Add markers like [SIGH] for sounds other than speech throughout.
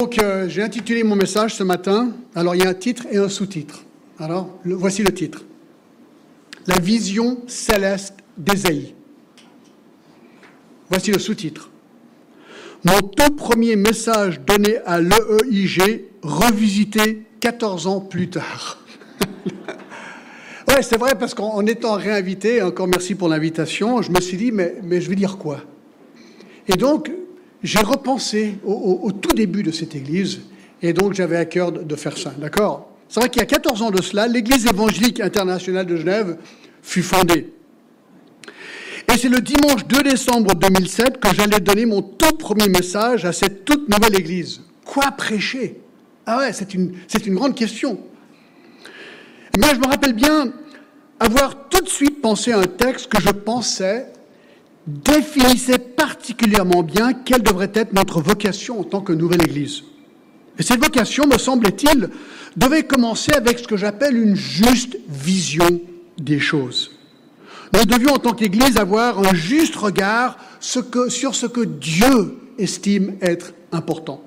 Donc, euh, j'ai intitulé mon message ce matin. Alors, il y a un titre et un sous-titre. Alors, voici le titre. La vision céleste d'Ésaïe. Voici le sous-titre. Mon tout premier message donné à l'EEIG, revisité 14 ans plus tard. [LAUGHS] ouais, c'est vrai, parce qu'en étant réinvité, encore merci pour l'invitation, je me suis dit, mais, mais je vais dire quoi? Et donc, j'ai repensé au, tout début de cette église, et donc j'avais à cœur de, faire ça, d'accord? C'est vrai qu'il y a 14 ans de cela, l'église évangélique internationale de Genève fut fondée. Et c'est le dimanche 2 décembre 2007 que j'allais donner mon tout premier message à cette toute nouvelle église. Quoi prêcher? Ah ouais, c'est une, c'est une grande question. Mais je me rappelle bien avoir tout de suite pensé à un texte que je pensais définissait particulièrement bien quelle devrait être notre vocation en tant que nouvelle Église. Et cette vocation, me semble-t-il, devait commencer avec ce que j'appelle une juste vision des choses. Nous devions en tant qu'Église avoir un juste regard sur ce que Dieu estime être important.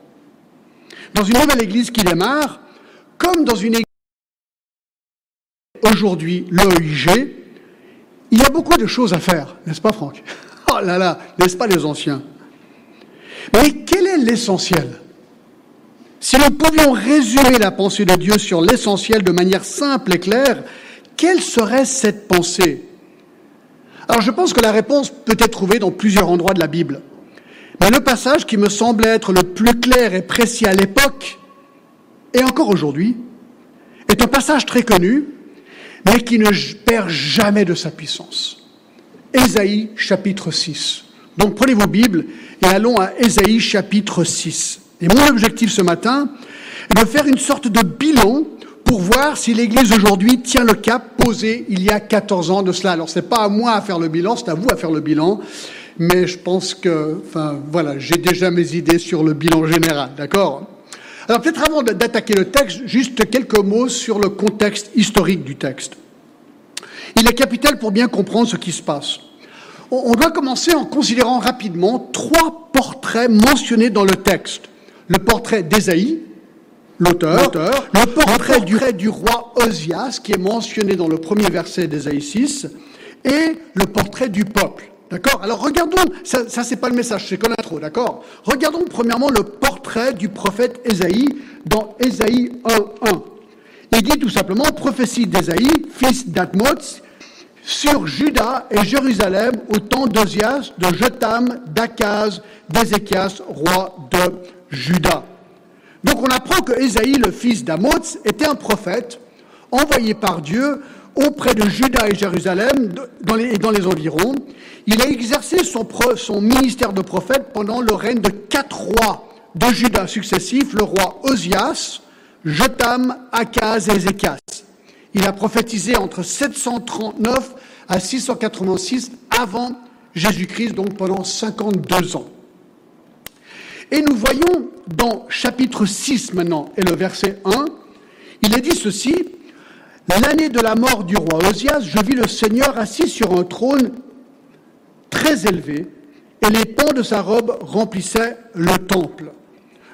Dans une nouvelle Église qui démarre, comme dans une Église aujourd'hui, l'OIG, il y a beaucoup de choses à faire, n'est-ce pas Franck? Oh là là, n'est-ce pas les anciens? Mais quel est l'essentiel? Si nous pouvions résumer la pensée de Dieu sur l'essentiel de manière simple et claire, quelle serait cette pensée? Alors je pense que la réponse peut être trouvée dans plusieurs endroits de la Bible. Mais le passage qui me semble être le plus clair et précis à l'époque, et encore aujourd'hui, est un passage très connu, mais qui ne perd jamais de sa puissance. Ésaïe chapitre 6. Donc prenez vos Bibles et allons à Ésaïe chapitre 6. Et mon objectif ce matin est de faire une sorte de bilan pour voir si l'Église aujourd'hui tient le cap posé il y a 14 ans de cela. Alors c'est pas à moi à faire le bilan, c'est à vous à faire le bilan. Mais je pense que, enfin voilà, j'ai déjà mes idées sur le bilan général, d'accord? Alors peut-être avant d'attaquer le texte, juste quelques mots sur le contexte historique du texte. Il est capital pour bien comprendre ce qui se passe. On doit commencer en considérant rapidement trois portraits mentionnés dans le texte. Le portrait d'Ésaïe, l'auteur, le portrait du, du, roi Osias, qui est mentionné dans le premier verset d'Ésaïe 6, et le portrait du peuple. D'accord? Alors regardons, ça, ça c'est pas le message, c'est comme l'intro, d'accord? Regardons premièrement le portrait du prophète Ésaïe dans Ésaïe 1.1. Il dit tout simplement, prophétie d'Ésaïe, fils d'Atmoth, sur Juda et Jérusalem au temps d'Ozias, de Jotam, d'Akaz, d'Ézéchias, roi de Juda. Donc on apprend que Ésaïe, le fils d'Amoz, était un prophète envoyé par Dieu auprès de Juda et Jérusalem et dans les environs. Il a exercé son, son ministère de prophète pendant le règne de quatre rois de Juda successifs, le roi Ozias, Jotam, Akaz et Ézéchias. Il a prophétisé entre 739 à 686 avant Jésus-Christ, donc pendant 52 ans. Et nous voyons dans chapitre 6 maintenant, et le verset 1, il est dit ceci, L'année de la mort du roi Osias, je vis le Seigneur assis sur un trône très élevé, et les pans de sa robe remplissaient le temple.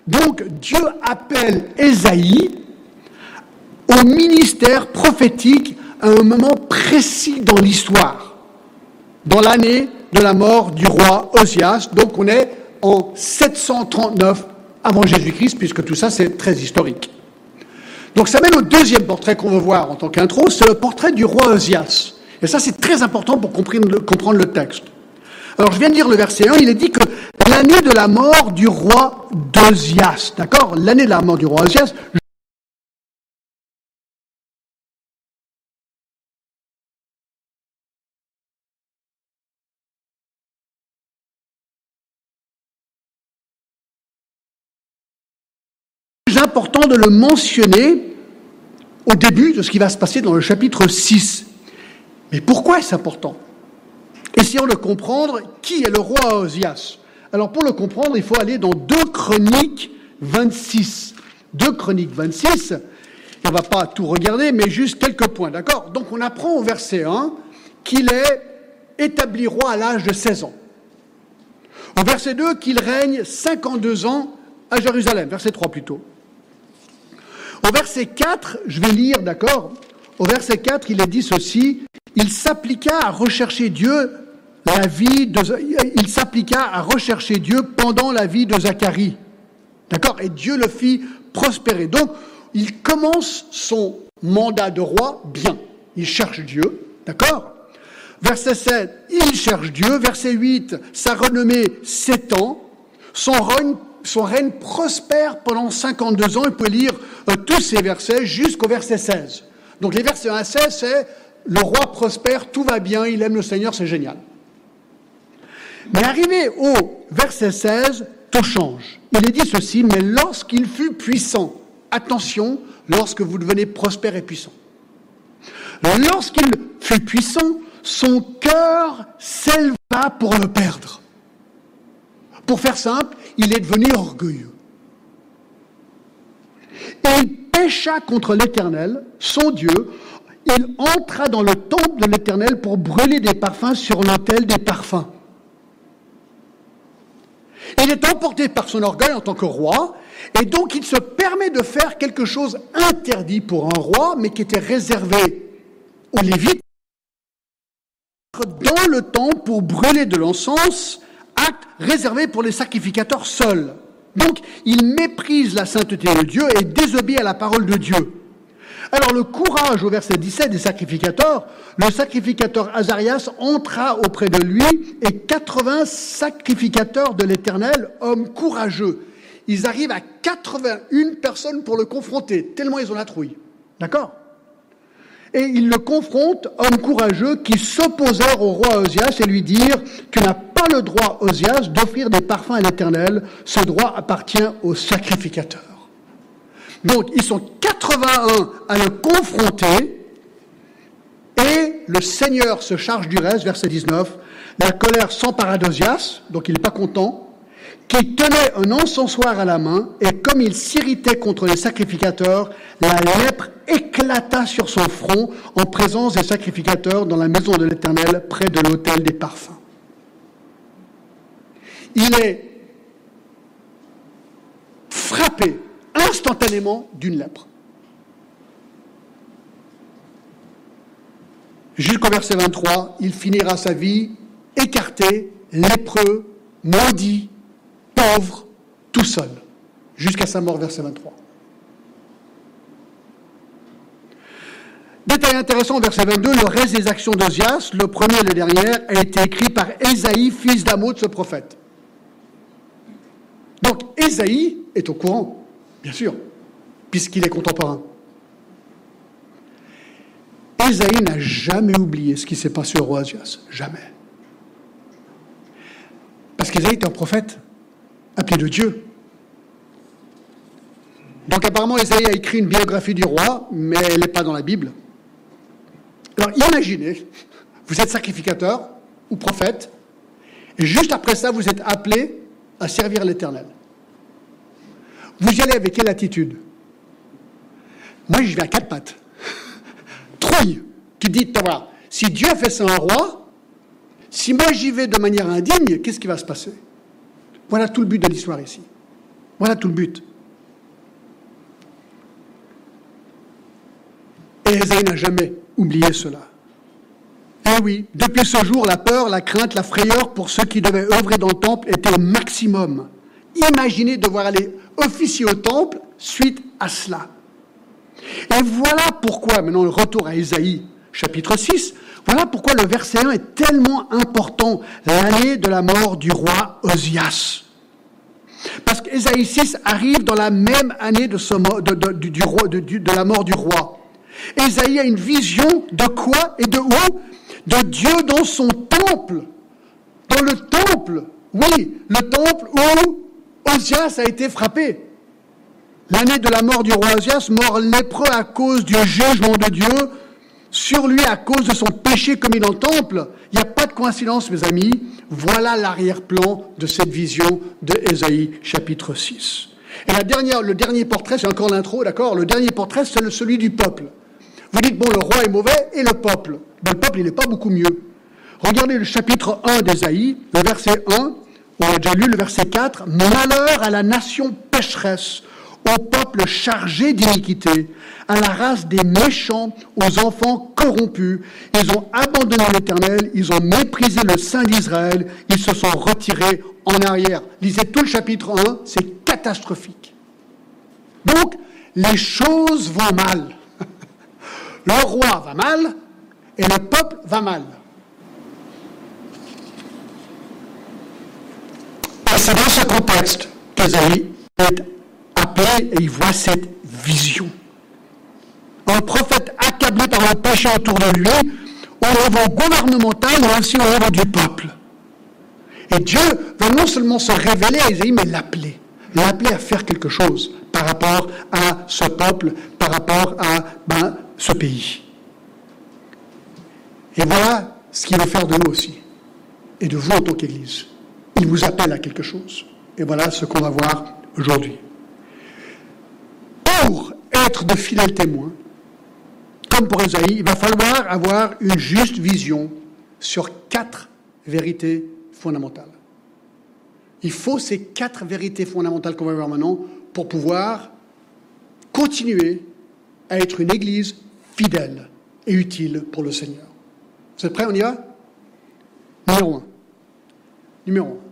Donc Dieu appelle Ésaïe au ministère prophétique à un moment précis dans l'histoire, dans l'année de la mort du roi Osias. Donc on est en 739 avant Jésus-Christ, puisque tout ça c'est très historique. Donc ça mène au deuxième portrait qu'on veut voir en tant qu'intro, c'est le portrait du roi Osias. Et ça c'est très important pour comprendre le texte. Alors je viens de lire le verset 1, il est dit que l'année de la mort du roi d'Osias, d'accord L'année de la mort du roi Osias, important de le mentionner au début de ce qui va se passer dans le chapitre 6. Mais pourquoi est-ce important? Essayons de comprendre qui est le roi Osias. Alors pour le comprendre, il faut aller dans 2 Chroniques 26. 2 Chroniques 26, on ne va pas tout regarder, mais juste quelques points, d'accord? Donc on apprend au verset 1 qu'il est établi roi à l'âge de 16 ans. Au verset 2, qu'il règne 52 ans à Jérusalem, verset 3 plutôt. Au verset 4, je vais lire, d'accord? Au verset 4, il est dit ceci, il s'appliqua à rechercher Dieu la vie de, il s'appliqua à rechercher Dieu pendant la vie de Zacharie. D'accord? Et Dieu le fit prospérer. Donc, il commence son mandat de roi bien. Il cherche Dieu, d'accord? Verset 7, il cherche Dieu. Verset 8, sa renommée s'étend. Son règne, son règne prospère pendant 52 ans. Il peut lire euh, tous ces versets jusqu'au verset 16. Donc les versets 1 à 16, c'est le roi prospère, tout va bien, il aime le Seigneur, c'est génial. Mais arrivé au verset 16, tout change. Il est dit ceci, mais lorsqu'il fut puissant, attention, lorsque vous devenez prospère et puissant. Lorsqu'il fut puissant, son cœur s'éleva pour le perdre. Pour faire simple, il est devenu orgueilleux. Et il pécha contre l'Éternel, son Dieu. Il entra dans le temple de l'Éternel pour brûler des parfums sur l'autel des parfums. Il est emporté par son orgueil en tant que roi, et donc il se permet de faire quelque chose interdit pour un roi, mais qui était réservé aux Lévites, dans le temple pour brûler de l'encens, acte réservé pour les sacrificateurs seuls. Donc il méprise la sainteté de Dieu et désobéit à la parole de Dieu. Alors le courage au verset 17 des sacrificateurs, le sacrificateur Azarias entra auprès de lui et 80 sacrificateurs de l'Éternel, hommes courageux. Ils arrivent à 81 personnes pour le confronter, tellement ils ont la trouille. D'accord? Et ils le confrontent, hommes courageux, qui s'opposèrent au roi Osias et lui dirent, tu n'as le droit, Osias, d'offrir des parfums à l'Éternel, ce droit appartient aux sacrificateurs. Donc, ils sont 81 à le confronter, et le Seigneur se charge du reste, verset 19. La colère s'empara d'Osias, donc il n'est pas content, qui tenait un encensoir à la main, et comme il s'irritait contre les sacrificateurs, la lèpre éclata sur son front en présence des sacrificateurs dans la maison de l'Éternel, près de l'autel des parfums. Il est frappé instantanément d'une lèpre. Jusqu'au verset 23, il finira sa vie écarté, lépreux, maudit, pauvre, tout seul, jusqu'à sa mort, verset 23. Détail intéressant, verset 22, le reste des actions d'Ozias, le premier et le dernier, a été écrit par Ésaïe, fils d'Amoud, ce prophète. Ésaïe est au courant. Bien sûr, puisqu'il est contemporain. Ésaïe n'a jamais oublié ce qui s'est passé au roi Asias. Jamais. Parce qu'Ésaïe est un prophète, appelé de Dieu. Donc apparemment, Ésaïe a écrit une biographie du roi, mais elle n'est pas dans la Bible. Alors imaginez, vous êtes sacrificateur ou prophète, et juste après ça, vous êtes appelé à servir l'Éternel. Vous y allez avec quelle attitude Moi, je vais à quatre pattes. [LAUGHS] Trouille. Tu vois, si Dieu fait ça un roi, si moi j'y vais de manière indigne, qu'est-ce qui va se passer Voilà tout le but de l'histoire ici. Voilà tout le but. Et Esaïe n'a jamais oublié cela. Eh oui, depuis ce jour, la peur, la crainte, la frayeur pour ceux qui devaient œuvrer dans le temple était au maximum. Imaginez devoir aller officier au temple suite à cela. Et voilà pourquoi, maintenant le retour à Ésaïe, chapitre 6, voilà pourquoi le verset 1 est tellement important, l'année de la mort du roi Osias. Parce qu'Ésaïe 6 arrive dans la même année de, la mort du roi. Ésaïe a une vision de quoi et de où? De Dieu dans son temple. Dans le temple. Oui, le temple où Osias a été frappé. L'année de la mort du roi Osias, mort lépreux à cause du jugement de Dieu, sur lui à cause de son péché commis dans le temple. Il n'y a pas de coïncidence, mes amis. Voilà l'arrière-plan de cette vision de Ésaïe, chapitre 6. Et la dernière, le dernier portrait, c'est encore l'intro, d'accord? Le dernier portrait, c'est celui du peuple. Vous dites, bon, le roi est mauvais et le peuple. Ben, le peuple, il n'est pas beaucoup mieux. Regardez le chapitre 1 d'Ésaïe, le verset 1. On a déjà lu le verset 4. Malheur à la nation pécheresse, au peuple chargé d'iniquité, à la race des méchants, aux enfants corrompus. Ils ont abandonné l'Éternel, ils ont méprisé le Saint d'Israël, ils se sont retirés en arrière. Lisez tout le chapitre 1, c'est catastrophique. Donc, les choses vont mal. [LAUGHS] Le roi va mal et le peuple va mal. C'est dans ce contexte qu'Esaïe est appelé et il voit cette vision. Un prophète accablé par le péché autour de lui, au niveau gouvernemental, mais aussi au niveau du peuple. Et Dieu va non seulement se révéler à Isaïe, mais l'appeler. L'appeler à faire quelque chose par rapport à ce peuple, par rapport à ben, ce pays. Et voilà ce qu'il veut faire de nous aussi, et de vous en tant qu'Église. Il vous appelle à quelque chose. Et voilà ce qu'on va voir aujourd'hui. Pour être de fidèles témoins, comme pour Esaïe, il va falloir avoir une juste vision sur quatre vérités fondamentales. Il faut ces quatre vérités fondamentales qu'on va voir maintenant pour pouvoir continuer à être une Église fidèle et utile pour le Seigneur. Vous êtes prêts On y va? Numéro un. Numéro un.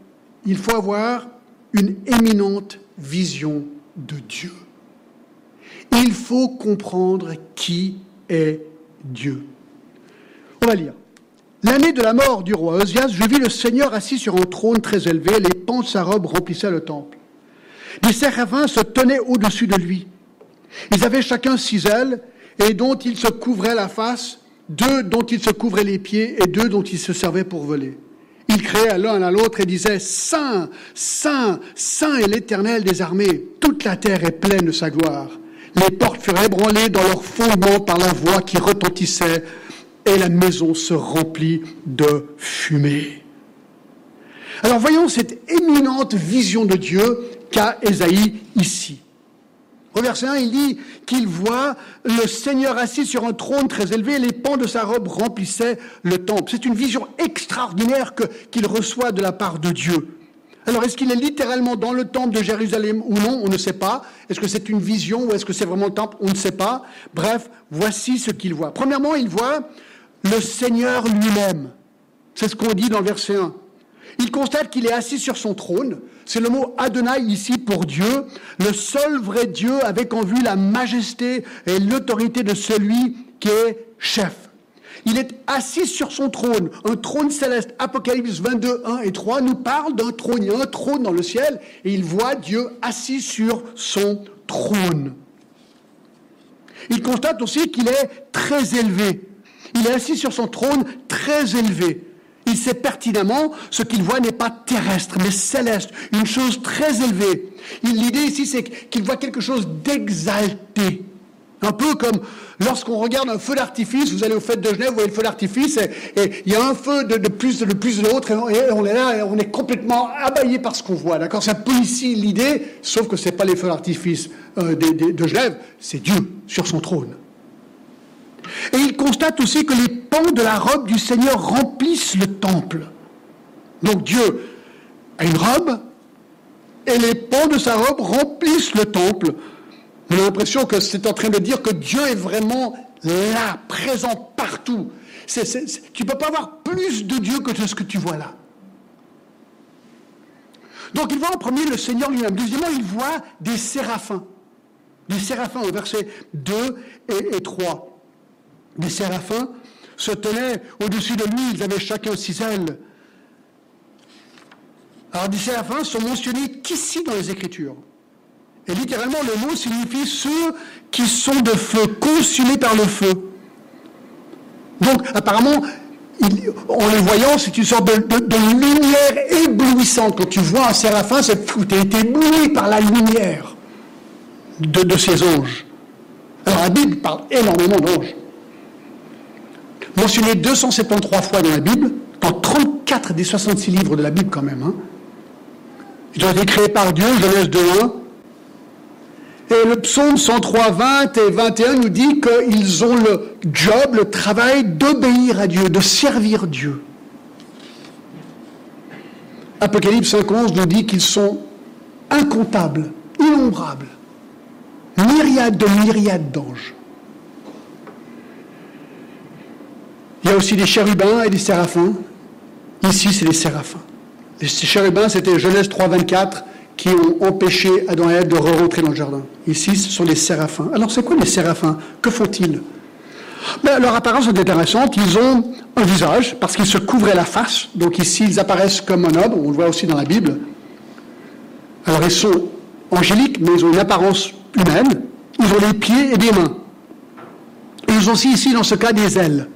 Il faut avoir une éminente vision de Dieu. Il faut comprendre qui est Dieu. On va lire. L'année de la mort du roi Osias, je vis le Seigneur assis sur un trône très élevé, les pans de sa robe remplissaient le temple. Des séraphins se tenaient au-dessus de lui. Ils avaient chacun six ailes, et dont ils se couvraient la face, deux dont ils se couvraient les pieds, et deux dont ils se servaient pour voler. Ils créaient l'un à l'autre et disaient, Saint, Saint, Saint est l'Éternel des armées, toute la terre est pleine de sa gloire. Les portes furent ébranlées dans leur fondement par la voix qui retentissait, et la maison se remplit de fumée. Alors voyons cette éminente vision de Dieu qu'a Ésaïe ici. Au verset 1, il dit qu'il voit le Seigneur assis sur un trône très élevé, les pans de sa robe remplissaient le temple. C'est une vision extraordinaire qu'il reçoit de la part de Dieu. Alors, est-ce qu'il est littéralement dans le temple de Jérusalem ou non? On ne sait pas. Est-ce que c'est une vision ou est-ce que c'est vraiment le temple? On ne sait pas. Bref, voici ce qu'il voit. Premièrement, il voit le Seigneur lui-même. C'est ce qu'on dit dans le verset 1. Il constate qu'il est assis sur son trône. C'est le mot Adonai ici pour Dieu, le seul vrai Dieu avec en vue la majesté et l'autorité de celui qui est chef. Il est assis sur son trône, un trône céleste. Apocalypse 22, 1 et 3 nous parle d'un trône. Il y a un trône dans le ciel et il voit Dieu assis sur son trône. Il constate aussi qu'il est très élevé. Il est assis sur son trône très élevé. Il sait pertinemment ce qu'il voit n'est pas terrestre, mais céleste, une chose très élevée. L'idée ici, c'est qu'il voit quelque chose d'exalté. Un peu comme lorsqu'on regarde un feu d'artifice, vous allez au fête de Genève, vous voyez le feu d'artifice, et, il y a un feu de, plus, de plus de l'autre, et, on est là, et on est complètement abaillé par ce qu'on voit. D'accord? C'est un peu ici l'idée, sauf que ce n'est pas les feux d'artifice euh, de Genève, c'est Dieu sur son trône. Et il constate aussi que les pans de la robe du Seigneur remplissent le temple. Donc Dieu a une robe, et les pans de sa robe remplissent le temple. On a l'impression que c'est en train de dire que Dieu est vraiment là, présent partout. tu ne peux pas avoir plus de Dieu que ce que tu vois là. Donc il voit en premier le Seigneur lui-même. Deuxièmement, il voit des séraphins. Des séraphins au verset 2 et, et 3 des séraphins se tenaient au-dessus de lui, ils avaient chacun six ailes. Alors, des séraphins sont mentionnés qu'ici dans les Écritures. Et littéralement, le mot signifie ceux qui sont de feu, consumés par le feu. Donc, apparemment, en les voyant, c'est une sorte de, lumière éblouissante. Quand tu vois un séraphin, c'est tu es ébloui par la lumière de, de ces anges. Alors, la Bible parle énormément d'anges mentionné 273 fois dans la Bible, dans 34 des 66 livres de la Bible quand même. Hein. Ils ont été créés par Dieu, Genèse 2.1. Et le psaume 103, 20 et 21 nous dit qu'ils ont le job, le travail d'obéir à Dieu, de servir Dieu. Apocalypse 5.11 nous dit qu'ils sont incompables, innombrables, myriades de myriades d'anges. Il y a aussi des chérubins et des séraphins. Ici, c'est les séraphins. Les chérubins, c'était Genèse 3.24 qui ont empêché Adam et Ève de re-rentrer dans le jardin. Ici, ce sont les séraphins. Alors, c'est quoi les séraphins? Que font-ils? Ben, Leur apparence est intéressante. Ils ont un visage, parce qu'ils se couvraient la face. Donc ici, ils apparaissent comme un homme. On le voit aussi dans la Bible. Alors, ils sont angéliques, mais ils ont une apparence humaine. Ils ont des pieds et des mains. Et ils ont aussi ici, dans ce cas, des ailes.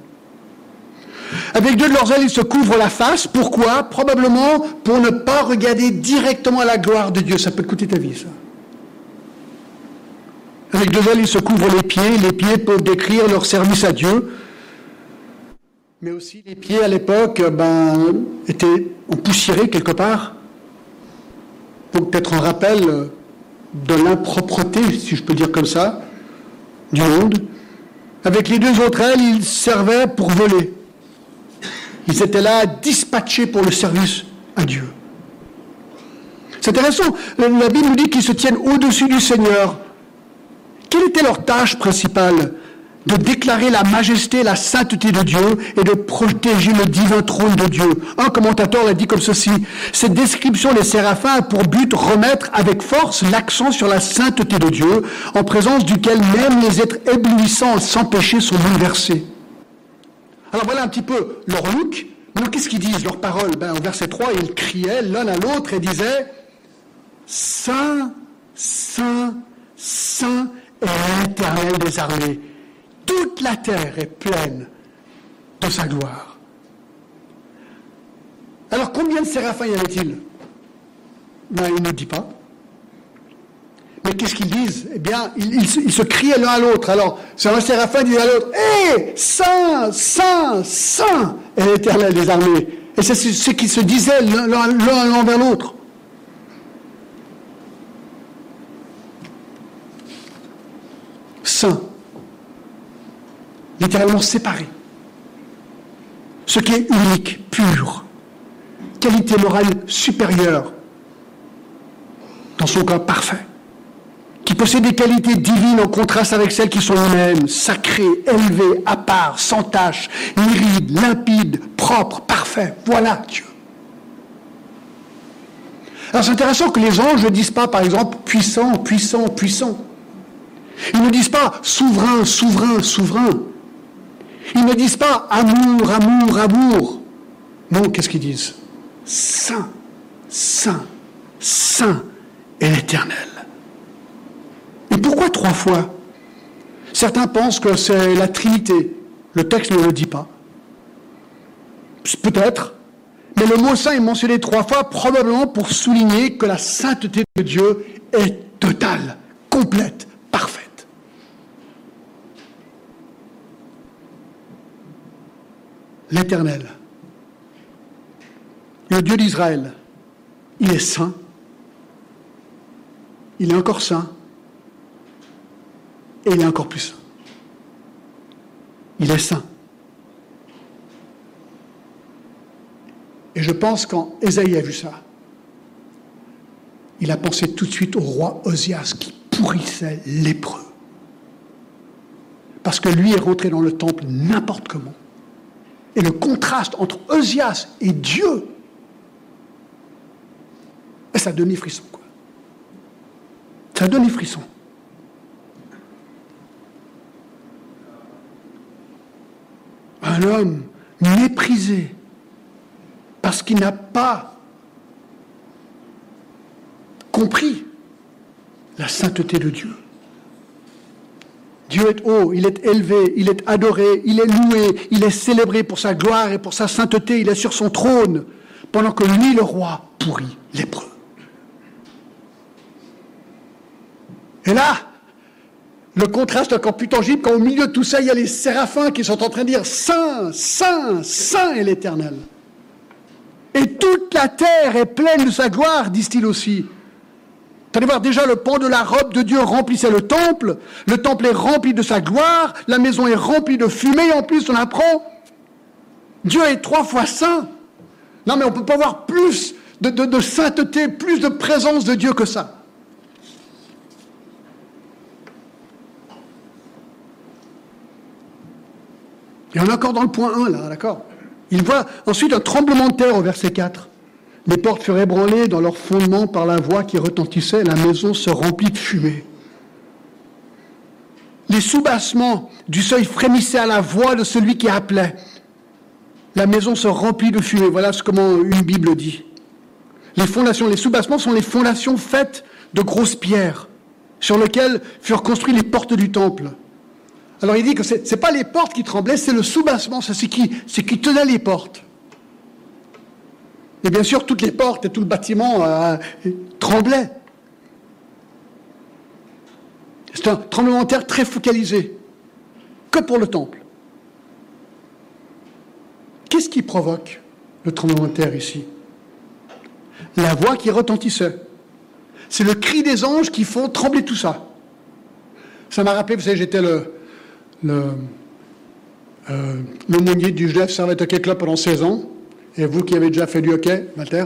Avec deux de leurs ailes, ils se couvrent la face. Pourquoi? Probablement pour ne pas regarder directement la gloire de Dieu. Ça peut coûter ta vie, ça. Avec deux ailes, ils se couvrent les pieds. Les pieds peuvent décrire leur service à Dieu. Mais aussi, les pieds à l'époque ben, étaient empoussiérés quelque part. Donc, peut-être un rappel de l'impropreté, si je peux dire comme ça, du monde. Avec les deux autres ailes, ils servaient pour voler. Ils étaient là dispatchés pour le service à Dieu. C'est intéressant. La Bible nous dit qu'ils se tiennent au-dessus du Seigneur. Quelle était leur tâche principale? De déclarer la majesté, la sainteté de Dieu et de protéger le divin trône de Dieu. Un commentateur l'a dit comme ceci. Cette description des séraphins a pour but remettre avec force l'accent sur la sainteté de Dieu, en présence duquel même les êtres éblouissants sans péché sont bouleversés. Alors voilà un petit peu leur look. Mais qu'est-ce qu'ils disent, leurs paroles? Ben, Au verset 3, ils criaient l'un à l'autre et disaient Saint, Saint, Saint est l'éternel des armées. Toute la terre est pleine de sa gloire. Alors combien de séraphins y avait-il ben, Il ne dit pas. Mais qu'est-ce qu'ils disent? Eh bien, ils, se criaient l'un à l'autre. Alors, c'est un séraphin dit à l'autre Hé Saint, Saint, Saint est l'éternel des armées. Et c'est ce qu'ils se disaient l'un envers l'autre. Saint, littéralement séparé. Ce qui est unique, pur, qualité morale supérieure, dans son cas parfait qui possède des qualités divines en contraste avec celles qui sont humaines, sacrées, élevées, à part, sans tache, iride, limpide, propre, parfait. Voilà Dieu. Alors c'est intéressant que les anges ne disent pas, par exemple, puissant, puissant, puissant. Ils ne disent pas souverain, souverain, souverain. Ils ne disent pas amour, amour, amour. Non, qu'est-ce qu'ils disent? Saint, saint, saint est l'éternel. Et pourquoi trois fois? Certains pensent que c'est la Trinité. Le texte ne le dit pas. Peut-être. Mais le mot saint est mentionné trois fois, probablement pour souligner que la sainteté de Dieu est totale, complète, parfaite. L'Éternel, le Dieu d'Israël, il est saint. Il est encore saint et il est encore plus saint. Il est saint. Et je pense quand Ésaïe a vu ça, il a pensé tout de suite au roi Osias qui pourrissait lépreux. Parce que lui est rentré dans le temple n'importe comment. Et le contraste entre Osias et Dieu, ça a donné frisson, quoi. Ça a donné frisson. un méprisé parce qu'il n'a pas compris la sainteté de Dieu. Dieu est haut, il est élevé, il est adoré, il est loué, il est célébré pour sa gloire et pour sa sainteté, il est sur son trône, pendant que lui, le roi, pourrit lépreux. Et là, le contraste est encore plus tangible quand au milieu de tout ça, il y a les séraphins qui sont en train de dire Saint, Saint, Saint est l'Éternel. Et toute la terre est pleine de sa gloire, disent-ils aussi. Vous allez voir déjà le pan de la robe de Dieu remplissait le temple, le temple est rempli de sa gloire, la maison est remplie de fumée, en plus on apprend, Dieu est trois fois saint. Non mais on ne peut pas voir plus de, sainteté, plus de présence de Dieu que ça. Et on est encore dans le point 1 là, d'accord? Il voit ensuite un tremblement de terre au verset 4. Les portes furent ébranlées dans leur fondement par la voix qui retentissait, la maison se remplit de fumée. Les soubassements du seuil frémissaient à la voix de celui qui appelait. La maison se remplit de fumée. Voilà ce comment une Bible dit. Les fondations, les soubassements sont les fondations faites de grosses pierres sur lesquelles furent construites les portes du temple. Alors il dit que ce n'est pas les portes qui tremblaient, c'est le soubassement, c'est ce qui, tenait les portes. Et bien sûr, toutes les portes et tout le bâtiment euh, tremblaient. C'est un tremblement de terre très focalisé, que pour le temple. Qu'est-ce qui provoque le tremblement de terre ici? La voix qui retentissait. C'est le cri des anges qui font trembler tout ça. Ça m'a rappelé, vous savez, j'étais le, le, euh, du Genève Servette Hockey Club pendant 16 ans. Et vous qui avez déjà fait du hockey, Mater,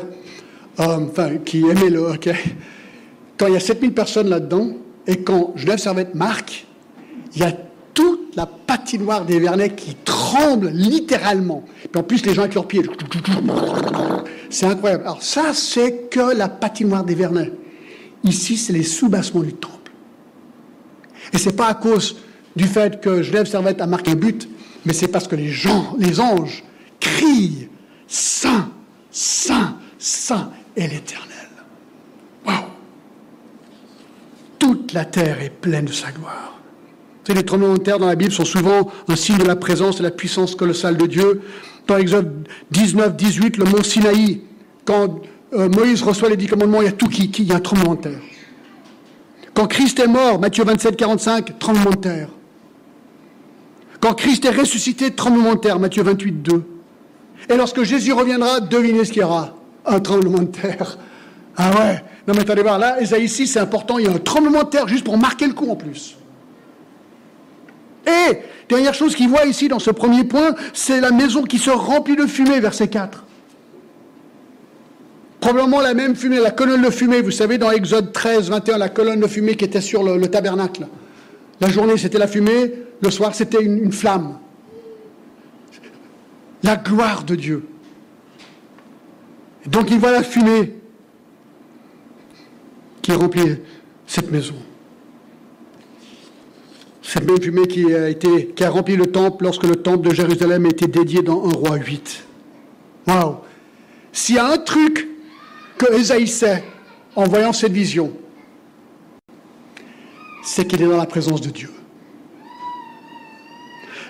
euh, enfin, qui aimez le hockey, quand il y a 7000 personnes là-dedans, et quand Genève Servette marque, il y a toute la patinoire des Vernets qui tremble littéralement. Puis en plus, les gens avec leurs pieds. C'est incroyable. Alors ça, c'est que la patinoire des Vernets. Ici, c'est les soubassements du temple. Et c'est pas à cause du fait que Genève Servette a marqué un but, mais c'est parce que les gens, les anges, crient Saint, Saint, Saint est l'Éternel. Waouh Toute la terre est pleine de sa gloire. les tremblements de terre dans la Bible sont souvent un signe de la présence et de la puissance colossale de Dieu. Dans Exode 19, 18, le mont Sinaï, quand euh, Moïse reçoit les dix commandements, il y a tout qui, qui, il y a un tremblement de terre. Quand Christ est mort, Matthieu 27, 45, tremblement de terre. Quand Christ est ressuscité, tremblement de terre, Matthieu 28, 2. Et lorsque Jésus reviendra, devinez ce qu'il y aura un tremblement de terre. Ah ouais Non mais attendez voir, là, Esaïe ici, c'est important, il y a un tremblement de terre juste pour marquer le coup en plus. Et, dernière chose qu'il voit ici dans ce premier point, c'est la maison qui se remplit de fumée, verset 4. Probablement la même fumée, la colonne de fumée, vous savez, dans Exode 13, 21, la colonne de fumée qui était sur le, tabernacle. La journée, c'était la fumée, le soir, c'était une flamme la gloire de Dieu. donc il voit la fumée qui remplit cette maison. Cette même fumée qui a, été, qui a rempli le temple lorsque le temple de Jérusalem a été dédié dans un roi 8. Waouh S'il y a un truc que Esaïe sait en voyant cette vision, c'est qu'il est dans la présence de Dieu.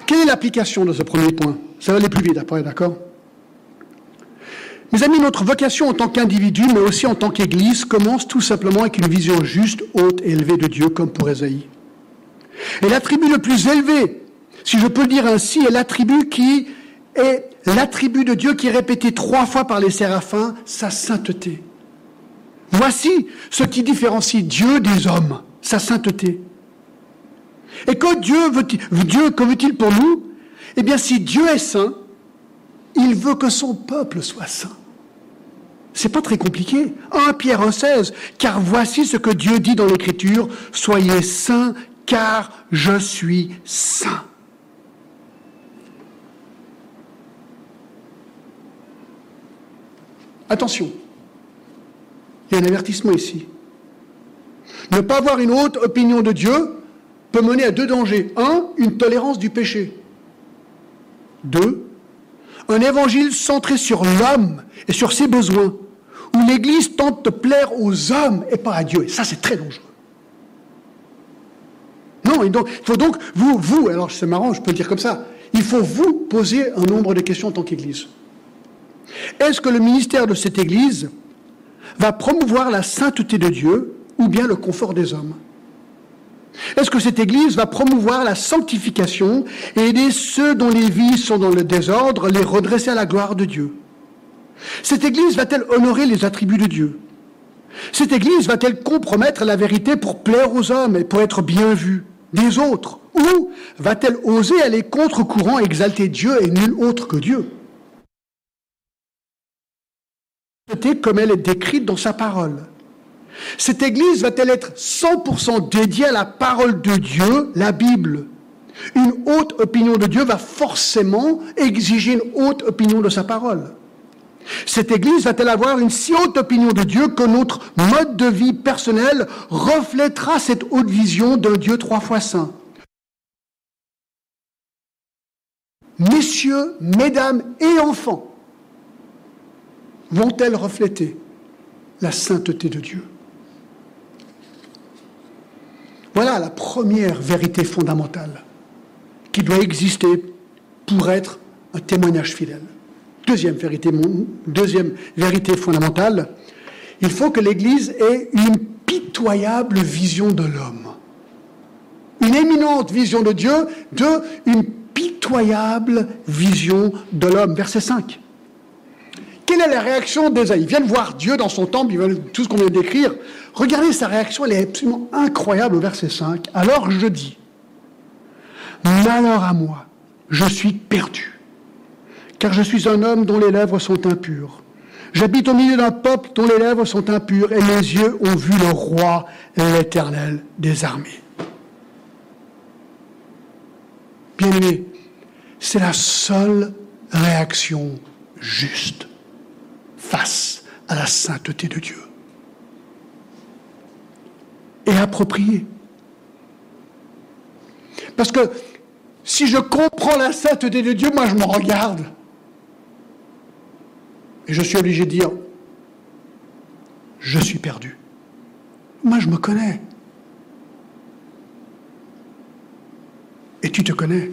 Quelle est l'application de ce premier point? Ça va aller plus vite après, d'accord? Mes amis, notre vocation en tant qu'individu, mais aussi en tant qu'Église, commence tout simplement avec une vision juste, haute et élevée de Dieu, comme pour Esaïe. Et l'attribut le plus élevé, si je peux le dire ainsi, est l'attribut qui est l'attribut de Dieu qui est répété trois fois par les séraphins, sa sainteté. Voici ce qui différencie Dieu des hommes, sa sainteté. Et que Dieu veut-il, Dieu, que veut-il pour nous? Eh bien, si Dieu est saint, il veut que son peuple soit saint. C'est pas très compliqué. 1 Pierre 1,16. Car voici ce que Dieu dit dans l'Écriture Soyez saints, car je suis saint. Attention, il y a un avertissement ici. Ne pas avoir une haute opinion de Dieu peut mener à deux dangers. Un, une tolérance du péché. Deux, un évangile centré sur l'homme et sur ses besoins, où l'Église tente de plaire aux hommes et pas à Dieu. Et ça, c'est très dangereux. Non, il faut donc, vous, vous, alors c'est marrant, je peux le dire comme ça, il faut vous poser un nombre de questions en tant qu'Église. Est-ce que le ministère de cette Église va promouvoir la sainteté de Dieu ou bien le confort des hommes? Est-ce que cette Église va promouvoir la sanctification et aider ceux dont les vies sont dans le désordre, les redresser à la gloire de Dieu? Cette Église va-t-elle honorer les attributs de Dieu? Cette Église va-t-elle compromettre la vérité pour plaire aux hommes et pour être bien vue des autres? Ou va-t-elle oser aller contre-courant exalter Dieu et nul autre que Dieu? Comme elle est décrite dans sa parole. Cette Église va-t-elle être 100% dédiée à la parole de Dieu, la Bible? Une haute opinion de Dieu va forcément exiger une haute opinion de sa parole. Cette Église va-t-elle avoir une si haute opinion de Dieu que notre mode de vie personnel reflètera cette haute vision d'un Dieu trois fois saint? Messieurs, mesdames et enfants, vont-elles refléter la sainteté de Dieu? Voilà la première vérité fondamentale qui doit exister pour être un témoignage fidèle. Deuxième vérité, fondamentale, il faut que l'Église ait une pitoyable vision de l'homme. Une éminente vision de Dieu, de une pitoyable vision de l'homme. Verset 5. Quelle est la réaction d'Ésaïe? Ils viennent voir Dieu dans son temple, ils veulent tout ce qu'on vient d'écrire. Regardez sa réaction, elle est absolument incroyable au verset 5. Alors je dis, malheur à moi, je suis perdu car je suis un homme dont les lèvres sont impures. J'habite au milieu d'un peuple dont les lèvres sont impures, et mes yeux ont vu le roi, l'éternel des armées. Bien aimé, c'est la seule réaction juste face à la sainteté de Dieu. Et appropriée. Parce que si je comprends la sainteté de Dieu, moi je me regarde. Et je suis obligé de dire, je suis perdu. Moi, je me connais. Et tu te connais.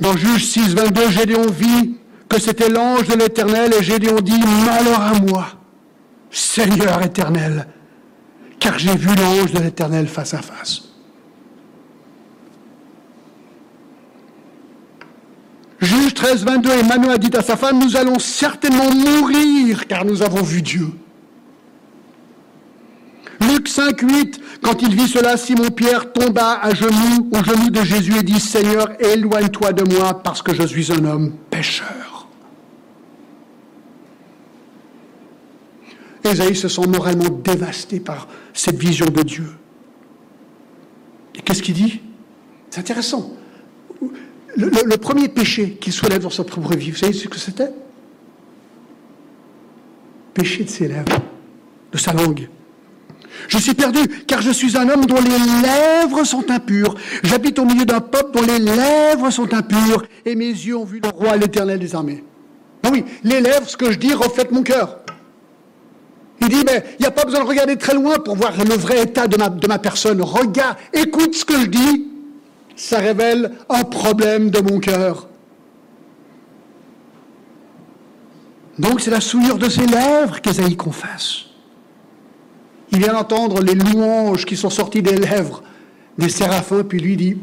Dans Juge 6, 22, Gédéon vit que c'était l'ange de l'Éternel et Gédéon dit, malheur à moi, Seigneur éternel, car j'ai vu l'ange de l'Éternel face à face. Juge 13, 22, Emmanuel a dit à sa femme, nous allons certainement mourir car nous avons vu Dieu. Luc 5, 8, quand il vit cela, Simon-Pierre tomba à genoux, au genou de Jésus et dit, Seigneur, éloigne-toi de moi parce que je suis un homme pécheur. Ésaïe se sent moralement dévasté par cette vision de Dieu. Et qu'est-ce qu'il dit? C'est intéressant le, premier péché qu'il soulève dans sa propre vie, vous savez ce que c'était? Péché de ses lèvres, de sa langue. Je suis perdu, car je suis un homme dont les lèvres sont impures. J'habite au milieu d'un peuple dont les lèvres sont impures, et mes yeux ont vu le roi, l'éternel des armées. Ah oui, les lèvres, ce que je dis, reflète mon cœur. Il dit, mais il n'y a pas besoin de regarder très loin pour voir le vrai état de ma, personne. Regarde, écoute ce que je dis, ça révèle un problème de mon cœur. Donc c'est la souillure de ses lèvres qu'Esaïe confesse. Il vient d'entendre les louanges qui sont sorties des lèvres des séraphins, puis lui dit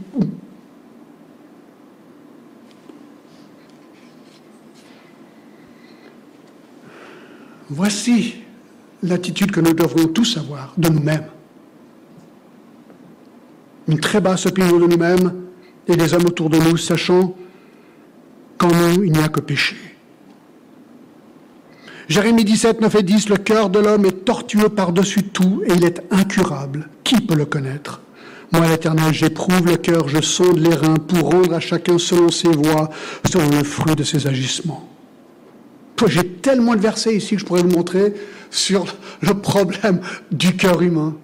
Voici l'attitude que nous devrions tous avoir de nous-mêmes une très basse opinion de nous-mêmes et des hommes autour de nous, sachant qu'en nous, il n'y a que péché. Jérémie 17, 9 et 10, le cœur de l'homme est tortueux par-dessus tout et il est incurable. Qui peut le connaître? Moi, l'Éternel, j'éprouve le cœur, je sonde les reins pour rendre à chacun selon ses voies, selon le fruit de ses agissements. J'ai tellement de versets ici que je pourrais vous montrer sur le problème du cœur humain.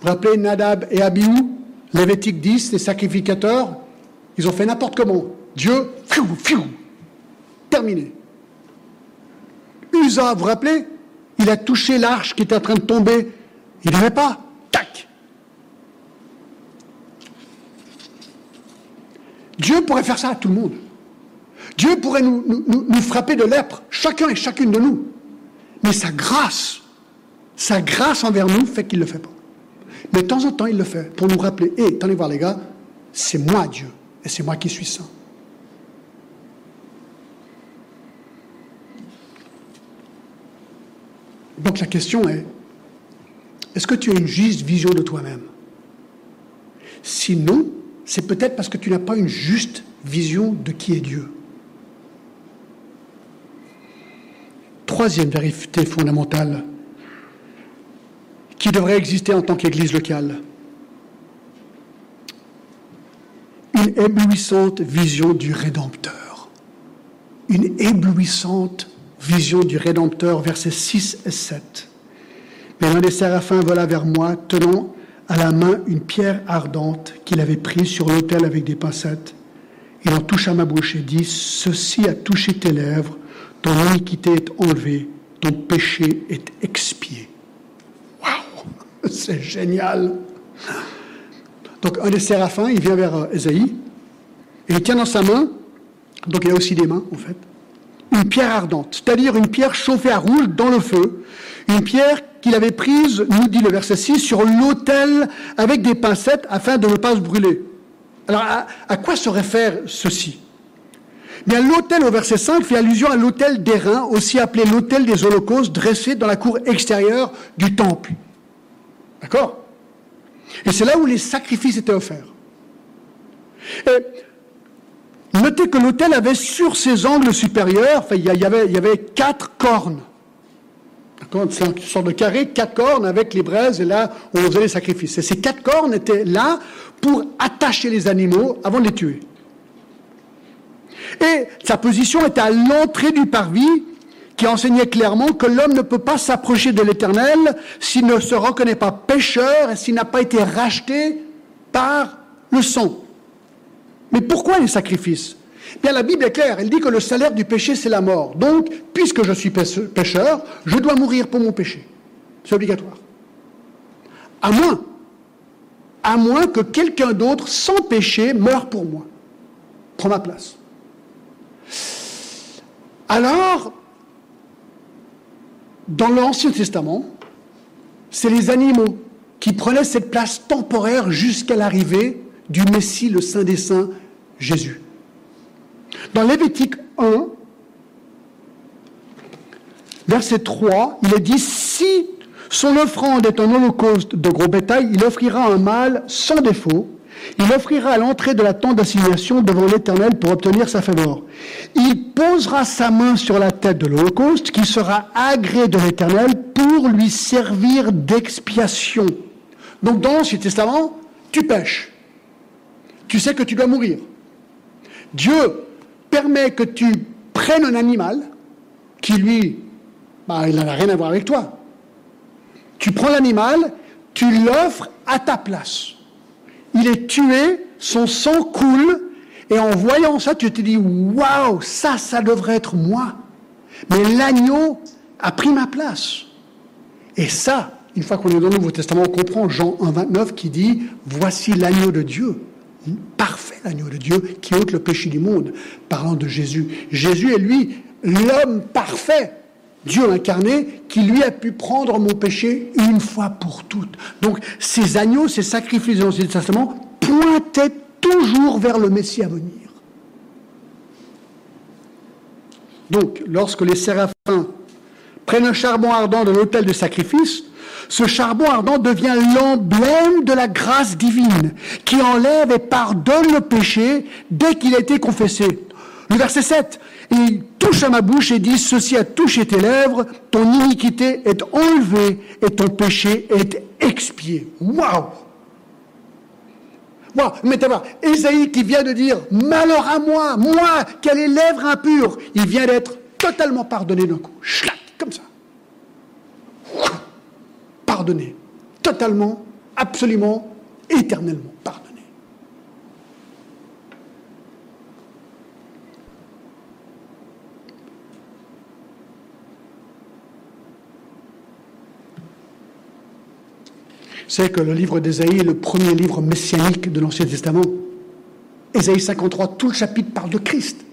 Vous rappelez Nadab et Abihu, Lévitique 10, les sacrificateurs, ils ont fait n'importe comment. Dieu, fiou, fiou, terminé. Usa, vous vous rappelez? Il a touché l'arche qui était en train de tomber. Il n'avait pas. Tac Dieu pourrait faire ça à tout le monde. Dieu pourrait nous, frapper de lèpre, chacun et chacune de nous. Mais sa grâce, sa grâce envers nous fait qu'il ne le fait pas. Mais de temps en temps, il le fait pour nous rappeler Hé, hey, voir les gars, c'est moi Dieu, et c'est moi qui suis saint. Donc la question est est-ce que tu as une juste vision de toi-même? Sinon, c'est peut-être parce que tu n'as pas une juste vision de qui est Dieu. Troisième vérité fondamentale qui devrait exister en tant qu'Église locale. Une éblouissante vision du Rédempteur. Une éblouissante vision du Rédempteur, versets 6 et 7. Mais l'un des séraphins vola vers moi, tenant à la main une pierre ardente qu'il avait prise sur l'autel avec des pincettes. Il en toucha ma bouche et dit, Ceci a touché tes lèvres, ton iniquité est enlevée, ton péché est expié. Waouh C'est génial Donc un des séraphins, il vient vers Esaïe, et il tient dans sa main, donc il a aussi des mains en fait, une pierre ardente, c'est-à-dire une pierre chauffée à rouge dans le feu, une pierre qu'il avait prise, nous dit le verset 6, sur l'autel avec des pincettes afin de ne pas se brûler. Alors à, quoi se réfère ceci? Bien, l'autel au verset 5 fait allusion à l'autel d'airain, aussi appelé l'autel des holocaustes, dressé dans la cour extérieure du temple. D'accord? Et c'est là où les sacrifices étaient offerts. Et notez que l'autel avait sur ses angles supérieurs, il, y avait, quatre cornes. C'est une sorte de carré, quatre cornes avec les braises, et là, on faisait les sacrifices. Et ces quatre cornes étaient là pour attacher les animaux avant de les tuer. Et sa position était à l'entrée du parvis, qui enseignait clairement que l'homme ne peut pas s'approcher de l'Éternel s'il ne se reconnaît pas pécheur et s'il n'a pas été racheté par le sang. Mais pourquoi les sacrifices? Bien, la Bible est claire, elle dit que le salaire du péché, c'est la mort. Donc, puisque je suis pécheur, je dois mourir pour mon péché. C'est obligatoire. À moins, à moins que quelqu'un d'autre, sans péché, meure pour moi, prend ma place. Alors, dans l'Ancien Testament, c'est les animaux qui prenaient cette place temporaire jusqu'à l'arrivée du Messie, le Saint des Saints, Jésus. Dans Lévitique 1, verset 3, il est dit, si son offrande est un holocauste de gros bétail, il offrira un mâle sans défaut, il offrira l'entrée de la tente d'assignation devant l'Éternel pour obtenir sa faveur. Il posera sa main sur la tête de l'Holocauste qui sera agréé de l'Éternel pour lui servir d'expiation. Donc dans l'Ancien Testament, tu pêches. Tu sais que tu dois mourir. Dieu permet que tu prennes un animal qui, lui, bah, il n'a rien à voir avec toi. Tu prends l'animal, tu l'offres à ta place. Il est tué, son sang coule, et en voyant ça, tu te dis, waouh, ça, ça devrait être moi. Mais l'agneau a pris ma place. Et ça, une fois qu'on est dans le Nouveau Testament, on comprend Jean 1,29 qui dit, voici l'agneau de Dieu parfait l'agneau de Dieu qui ôte le péché du monde, parlant de Jésus. Jésus est lui l'homme parfait, Dieu incarné, qui lui a pu prendre mon péché une fois pour toutes. Donc ces agneaux, ces sacrifices de l'Ancien Testament pointaient toujours vers le Messie à venir. Donc, lorsque les séraphins prennent un charbon ardent de l'autel de sacrifice, ce charbon ardent devient l'emblème de la grâce divine qui enlève et pardonne le péché dès qu'il a été confessé. Le verset 7, il touche à ma bouche et dit, ceci a touché tes lèvres, ton iniquité est enlevée et ton péché est expié. Waouh Wow, mettez voir, Ésaïe qui vient de dire, malheur à moi, moi qui ai les lèvres impures, il vient d'être totalement pardonné d'un coup. Schlac, comme ça pardonné. Totalement, absolument, éternellement pardonné. C'est que le livre d'Ésaïe est le premier livre messianique de l'Ancien Testament. Ésaïe 53, tout le chapitre parle de Christ.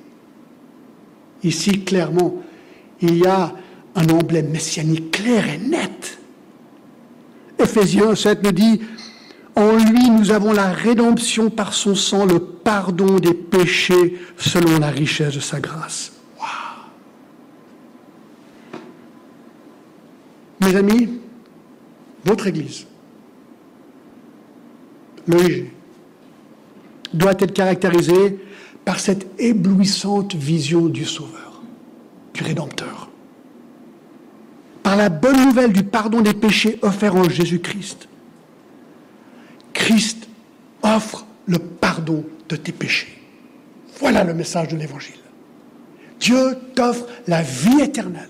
Ici, clairement, il y a un emblème messianique clair et net. Ephésiens 7 nous dit, en lui nous avons la rédemption par son sang, le pardon des péchés selon la richesse de sa grâce. Mes amis, votre Église, doit être caractérisée par cette éblouissante vision du Sauveur, du Rédempteur. Par la bonne nouvelle du pardon des péchés offert en Jésus-Christ. Christ offre le pardon de tes péchés. Voilà le message de l'Évangile. Dieu t'offre la vie éternelle.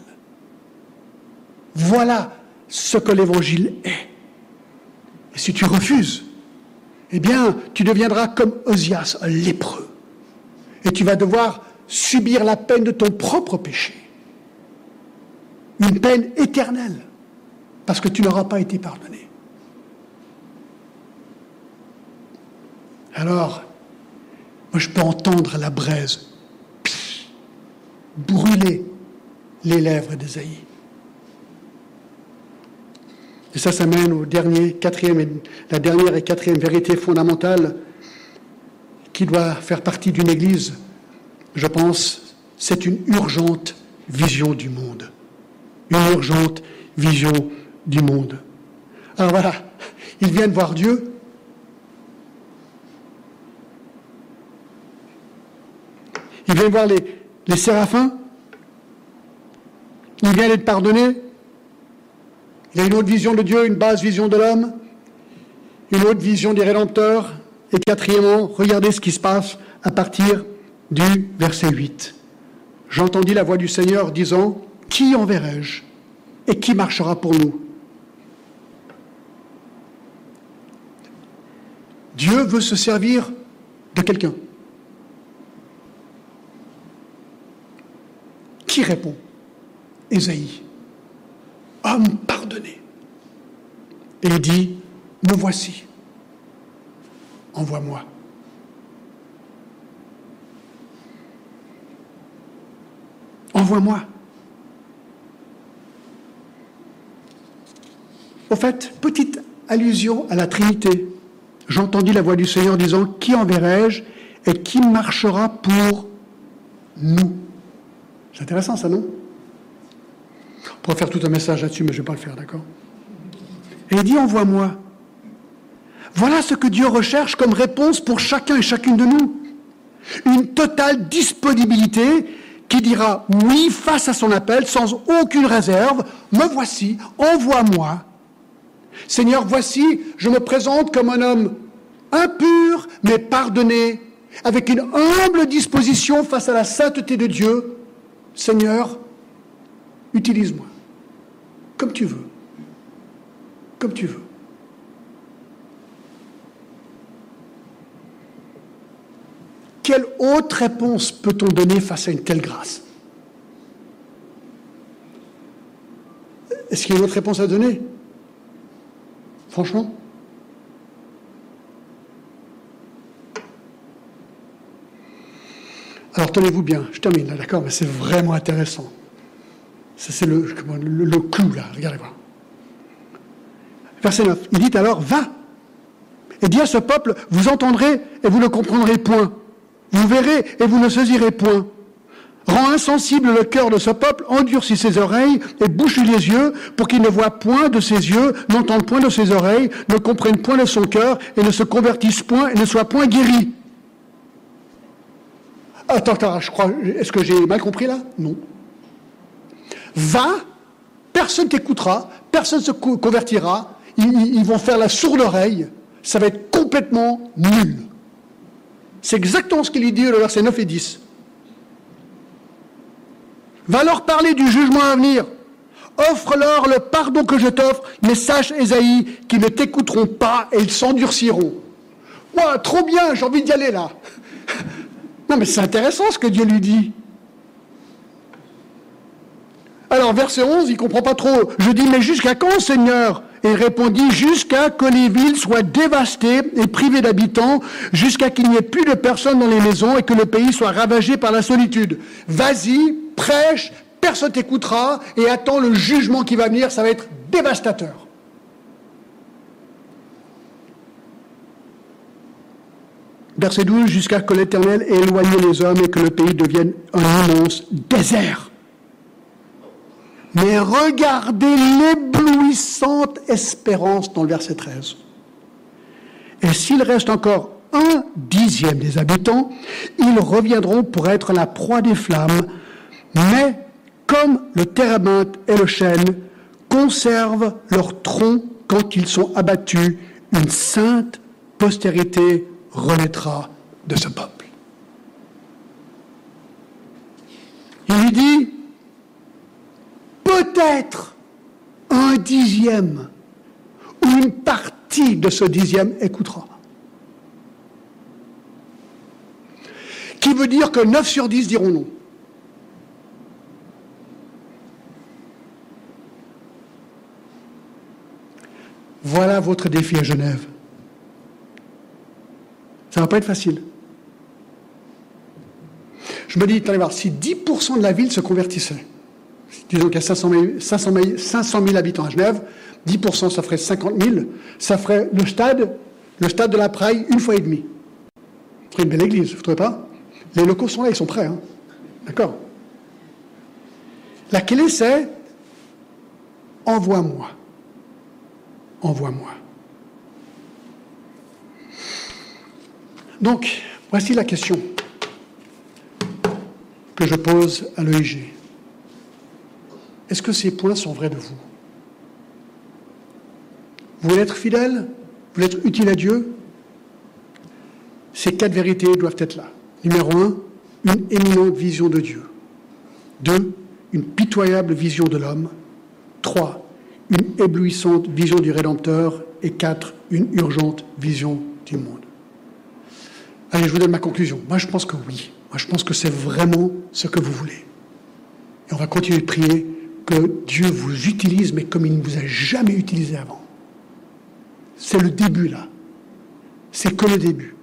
Voilà ce que l'Évangile est. Et si tu refuses, eh bien, tu deviendras comme Osias, un lépreux. Et tu vas devoir subir la peine de ton propre péché. Une peine éternelle, parce que tu n'auras pas été pardonné. Alors, moi je peux entendre la braise brûler les lèvres d'Esaïe. Et ça, ça mène au dernier, quatrième, la dernière et quatrième vérité fondamentale qui doit faire partie d'une Église, je pense, c'est une urgente vision du monde. Une urgente vision du monde. Alors voilà, ils viennent voir Dieu. Ils viennent voir les, les séraphins. Ils viennent être pardonnés. Il y a une autre vision de Dieu, une basse vision de l'homme, une autre vision des rédempteurs. Et quatrièmement, regardez ce qui se passe à partir du verset 8. J'entendis la voix du Seigneur disant, Qui enverrai-je et qui marchera pour nous? Dieu veut se servir de quelqu'un. Qui répond? Ésaïe homme Et il dit, me voici, envoie-moi. Envoie-moi. Au fait, petite allusion à la Trinité. J'entendis la voix du Seigneur disant, qui enverrai-je et qui marchera pour nous? C'est intéressant ça, non? On pourrait faire tout un message là-dessus, mais je ne vais pas le faire, d'accord? Et il dit Envoie-moi. Voilà ce que Dieu recherche comme réponse pour chacun et chacune de nous. Une totale disponibilité qui dira oui face à son appel sans aucune réserve. Me voici, envoie-moi. Seigneur, voici, je me présente comme un homme impur mais pardonné, avec une humble disposition face à la sainteté de Dieu. Seigneur, utilise-moi. Comme tu veux. Comme tu veux. Quelle autre réponse peut-on donner face à une telle grâce? Est-ce qu'il y a une autre réponse à donner? Franchement? Alors tenez-vous bien, je termine là, d'accord, mais c'est vraiment intéressant. C'est le, clou là, regardez voir. Verset 9, il dit alors, va et dis à ce peuple, vous entendrez et vous ne comprendrez point. Vous verrez et vous ne saisirez point. Rends insensible le cœur de ce peuple, endurcis ses oreilles et bouche les yeux pour qu'il ne voit point de ses yeux, n'entende point de ses oreilles, ne comprenne point de son cœur et ne se convertisse point et ne soit point guéri. Attends, attends, je crois, est-ce que j'ai mal compris là? Non. Va, personne t'écoutera, personne ne se convertira, ils, vont faire la sourde oreille, ça va être complètement nul. C'est exactement ce qu'il dit au verset 9 et 10. Va leur parler du jugement à venir. Offre-leur le pardon que je t'offre, mais sache, Esaïe, qu'ils ne t'écouteront pas et ils s'endurciront. Ouah, trop bien, j'ai envie d'y aller là. [LAUGHS] Non, mais c'est intéressant ce que Dieu lui dit. Alors, verset 11, il ne comprend pas trop. Je dis, mais jusqu'à quand, Seigneur? Et il répondit, jusqu'à que les villes soient dévastées et privées d'habitants, jusqu'à qu'il n'y ait plus de personnes dans les maisons et que le pays soit ravagé par la solitude. Vas-y, prêche, personne t'écoutera et attends le jugement qui va venir, ça va être dévastateur. Verset 12, jusqu'à que l'Éternel ait éloigné les hommes et que le pays devienne un immense désert. Mais regardez l'éblouissante espérance dans le verset 13. Et s'il reste encore un dixième des habitants, ils reviendront pour être la proie des flammes, mais comme le térébinthe et le chêne conservent leur tronc quand ils sont abattus, une sainte postérité renaîtra de ce peuple. Il lui dit, peut-être un dixième ou une partie de ce dixième écoutera. Qui veut dire que 9 sur 10 diront non. Voilà votre défi à Genève. Ça ne va pas être facile. Je me dis, allez voir, si 10% de la ville se convertissait, disons qu'il y a 500 000, habitants à Genève, 10% ça ferait 50 000, ça ferait le stade, le stade de la Praille une fois et demi. Ça ferait une belle église, vous ne trouvez pas? Les locaux sont là, ils sont prêts. Hein D'accord La clé c'est envoie-moi. Envoie-moi. Donc, voici la question que je pose à l'EIG. Est-ce que ces points sont vrais de vous? Vous voulez être fidèle? Vous voulez être utile à Dieu? Ces quatre vérités doivent être là. Numéro un, une éminente vision de Dieu. Deux, une pitoyable vision de l'homme. Trois, une éblouissante vision du Rédempteur. Et quatre, une urgente vision du monde. Allez, je vous donne ma conclusion. Moi, je pense que oui. Moi, je pense que c'est vraiment ce que vous voulez. Et on va continuer de prier que Dieu vous utilise, mais comme il ne vous a jamais utilisé avant. C'est le début, là. C'est que le début.